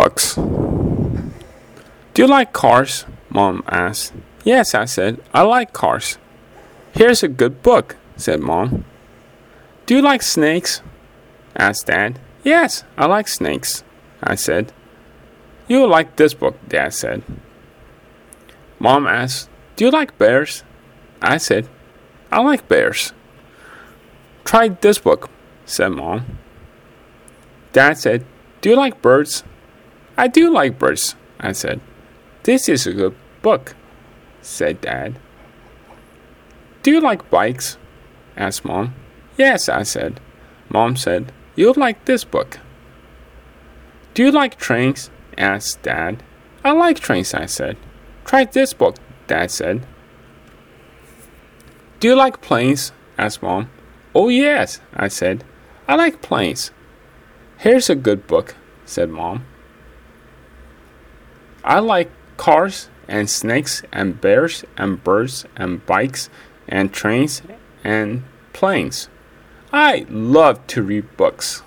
books. Do you like cars? Mom asked. Yes, I said. I like cars. Here's a good book, said Mom. Do you like snakes? asked Dad. Yes, I like snakes, I said. You'll like this book, Dad said. Mom asked, Do you like bears? I said, I like bears. Try this book, said Mom. Dad said, Do you like birds? I do like birds, I said. This is a good book, said Dad. Do you like bikes? asked Mom. Yes, I said. Mom said, You'll like this book. Do you like trains? asked Dad. I like trains, I said. Try this book, Dad said. Do you like planes? asked Mom. Oh, yes, I said. I like planes. Here's a good book, said Mom. I like cars and snakes and bears and birds and bikes and trains and planes. I love to read books.